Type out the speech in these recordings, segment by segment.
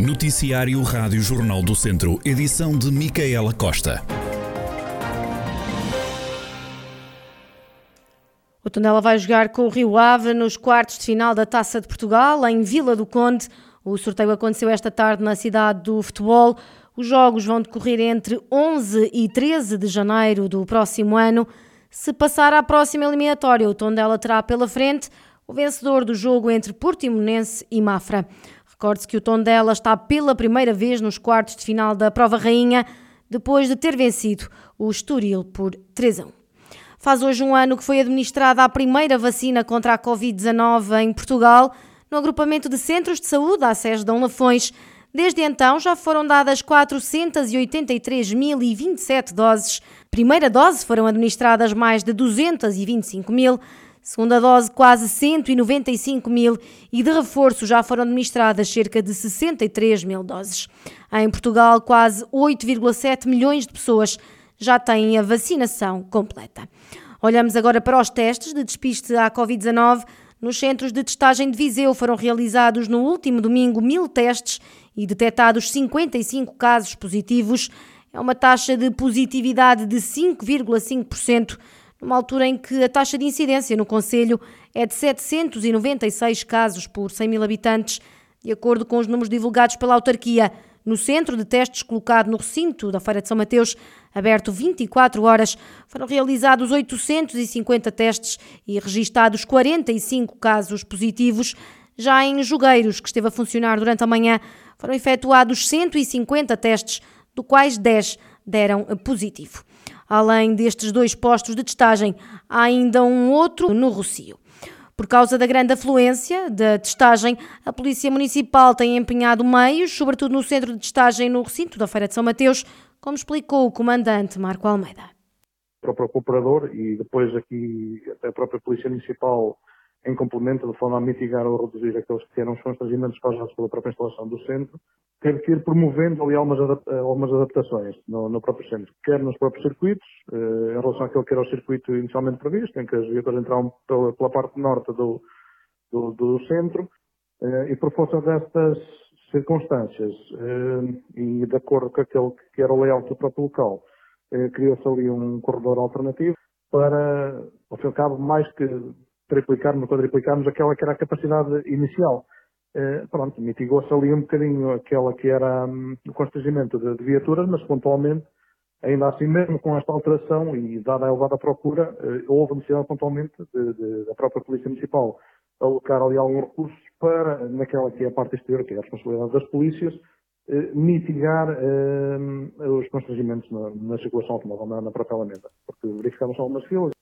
Noticiário Rádio Jornal do Centro, edição de Micaela Costa. O Tondela vai jogar com o Rio Ave nos quartos de final da Taça de Portugal, em Vila do Conde. O sorteio aconteceu esta tarde na cidade do futebol. Os jogos vão decorrer entre 11 e 13 de janeiro do próximo ano. Se passar à próxima eliminatória, o Tondela terá pela frente o vencedor do jogo entre Portimonense e Mafra. Recorde-se que o Tondela está pela primeira vez nos quartos de final da Prova Rainha, depois de ter vencido o Estoril por 3 a 1. Faz hoje um ano que foi administrada a primeira vacina contra a Covid-19 em Portugal, no agrupamento de centros de saúde à SES Dom Lafões. Desde então já foram dadas 483.027 doses. Primeira dose foram administradas mais de 225 mil Segunda dose, quase 195 mil e de reforço já foram administradas cerca de 63 mil doses. Em Portugal, quase 8,7 milhões de pessoas já têm a vacinação completa. Olhamos agora para os testes de despiste à Covid-19. Nos centros de testagem de Viseu foram realizados no último domingo mil testes e detectados 55 casos positivos. É uma taxa de positividade de 5,5% numa altura em que a taxa de incidência no Conselho é de 796 casos por 100 mil habitantes, de acordo com os números divulgados pela autarquia. No centro de testes colocado no recinto da Feira de São Mateus, aberto 24 horas, foram realizados 850 testes e registados 45 casos positivos. Já em Jogueiros, que esteve a funcionar durante a manhã, foram efetuados 150 testes, do quais 10 deram positivo. Além destes dois postos de testagem, há ainda um outro no Rocio. Por causa da grande afluência da testagem, a Polícia Municipal tem empenhado meios, sobretudo no centro de testagem no recinto da Feira de São Mateus, como explicou o comandante Marco Almeida. O próprio cooperador e depois aqui a própria Polícia Municipal em complemento, de forma a mitigar ou reduzir aqueles que eram os constrangimentos causados pela própria instalação do centro, teve que ir promovendo ali algumas, algumas adaptações no, no, próprio centro, quer nos próprios circuitos, eh, em relação àquilo que era o circuito inicialmente previsto, em que as viaturas entravam pela, pela parte norte do, do, do centro, eh, e por força destas circunstâncias eh, e de acordo com aquele que era o layout do próprio local, eh, criou-se ali um corredor alternativo para, ao fim e ao cabo, mais que triplicarmos, quadriplicarmos aquela que era a capacidade inicial. Eh, pronto, mitigou-se ali um bocadinho aquela que era um, o constrangimento de, de, viaturas, mas pontualmente, ainda assim mesmo com esta alteração e dada a elevada procura, eh, houve necessidade pontualmente de, de, da própria Polícia Municipal alocar ali alguns recursos para, naquela que é a parte exterior, que é a responsabilidade das polícias, eh, mitigar os constrangimentos na, na circulação automóvel, na, na própria Alameda, porque verificamos algumas filas.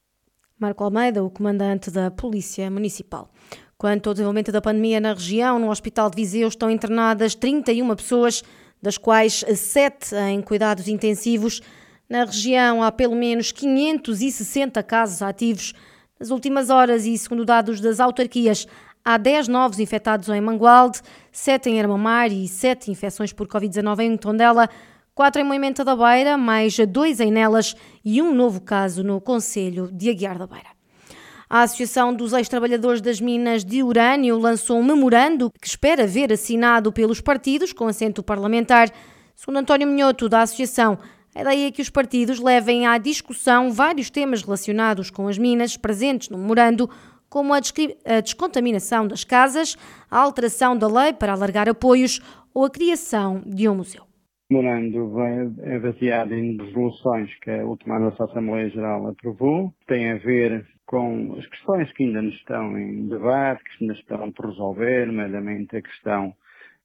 Marco Almeida, o comandante da Polícia Municipal. Quanto ao desenvolvimento da pandemia na região, no Hospital de Viseu estão internadas 31 pessoas, das quais 7 em cuidados intensivos. Na região há pelo menos 560 casos ativos. Nas últimas horas, e segundo dados das autarquias, há 10 novos infectados em Mangualde, 7 em Armamar e 7 infecções por Covid-19 em Tondela quatro em Moimenta da Beira, mais dois em Nelas e um novo caso no Conselho de Aguiar da Beira. A Associação dos Ex-Trabalhadores das Minas de Urânio lançou um memorando que espera ver assinado pelos partidos com assento parlamentar. Segundo António Minhoto, da Associação, a ideia é que os partidos levem à discussão vários temas relacionados com as minas presentes no memorando, como a, a descontaminação das casas, a alteração da lei para alargar apoios ou a criação de um museu memorando é baseado em resoluções que a última nossa Assembleia Geral aprovou, tem a ver com as questões que ainda estão em debate, que ainda estão por resolver, nomeadamente a questão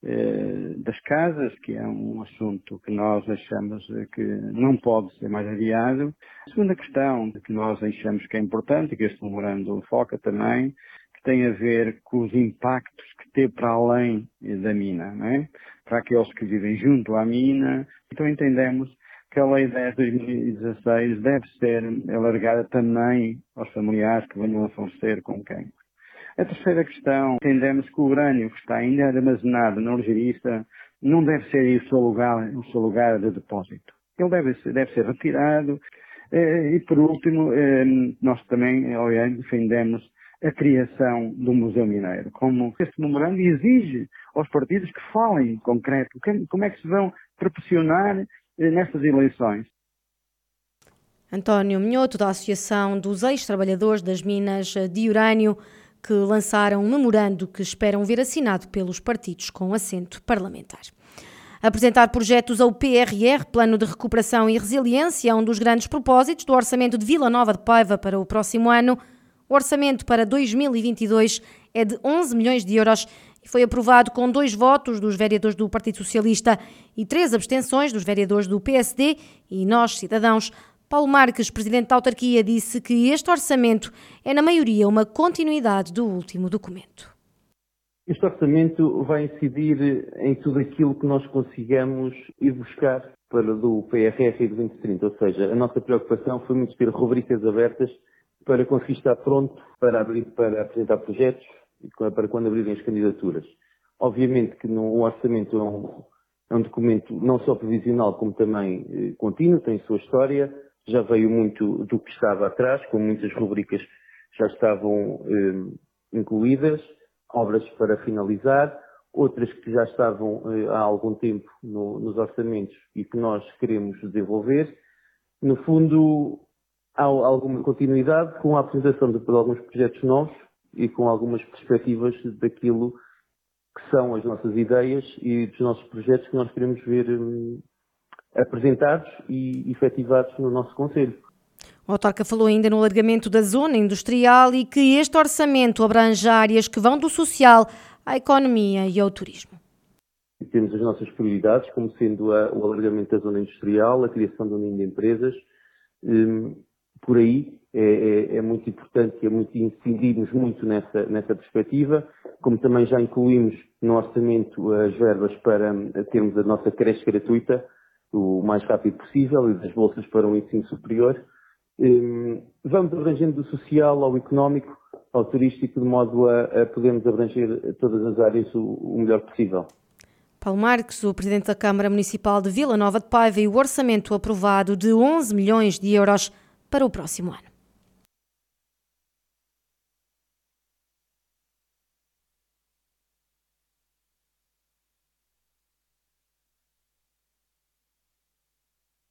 eh, das casas, que é um assunto que nós achamos que não pode ser mais adiado. A segunda questão que nós achamos que é importante, e que este memorando foca também, tem a ver com os impactos que teve para além da mina, é? para aqueles que vivem junto à mina. Então entendemos que a Lei 10 de 2016 deve ser alargada também aos familiares que venham a falecer com quem. A terceira questão, entendemos que o urânio que está ainda armazenado na algerista não deve ser o seu lugar, o seu lugar de depósito. Ele deve ser, deve ser retirado. Eh, e por último, eh, nós também, obviamente, defendemos a criação do Museu Mineiro, como este memorando exige aos partidos que falem em concreto como é que se vão proporcionar eh, nestas eleições. António Minhoto, da Associação dos Ex-Trabalhadores das Minas de Urânio, que lançaram um memorando que esperam ver assinado pelos partidos com assento parlamentar. Apresentar projetos ao PRR, Plano de Recuperação e Resiliência, é um dos grandes propósitos do Orçamento de Vila Nova de Paiva para o próximo ano. O orçamento para 2022 é de 11 milhões de euros e foi aprovado com dois votos dos vereadores do Partido Socialista e três abstenções dos vereadores do PSD e nós, cidadãos. Paulo Marques, presidente da autarquia, disse que este orçamento é, na maioria, uma continuidade do último documento. Este orçamento vai incidir em tudo aquilo que nós consigamos ir buscar para do PRR e do 2030, ou seja, a nossa preocupação foi muito ter rubricas abertas para conseguir estar pronto para, abrir, para apresentar projetos e para quando abrirem as candidaturas. Obviamente que o orçamento é um, é um, documento não só provisional como também eh, contínuo, tem sua história, já veio muito do que estava atrás, como muitas rubricas já estavam eh, incluídas obras para finalizar, outras que já estavam eh, há algum tempo no, nos orçamentos e que nós queremos desenvolver. No fundo, há alguma continuidade com a apresentação de, de alguns projetos novos e com algumas perspectivas daquilo que são as nossas ideias e dos nossos projetos que nós queremos ver hum, apresentados e efetivados no nosso Conselho. O autarca falou ainda no alargamento da zona industrial e que este orçamento abrange áreas que vão do social à economia e ao turismo. Temos as nossas prioridades, como sendo a, o alargamento da zona industrial, a criação de um de empresas. Um, por aí é, é, é, muito importante e é muito incidirmos muito nessa, nessa perspectiva, como também já incluímos no orçamento as verbas para termos a nossa creche gratuita o mais rápido possível e das bolsas para o ensino superior. Hum, vamos abrangendo do social ao económico, ao turístico, de modo a, a podermos abranger todas as áreas o, o melhor possível. Paulo Marques, o Presidente da Câmara Municipal de Vila Nova de Paiva e o orçamento aprovado de 11 milhões de euros para o próximo ano.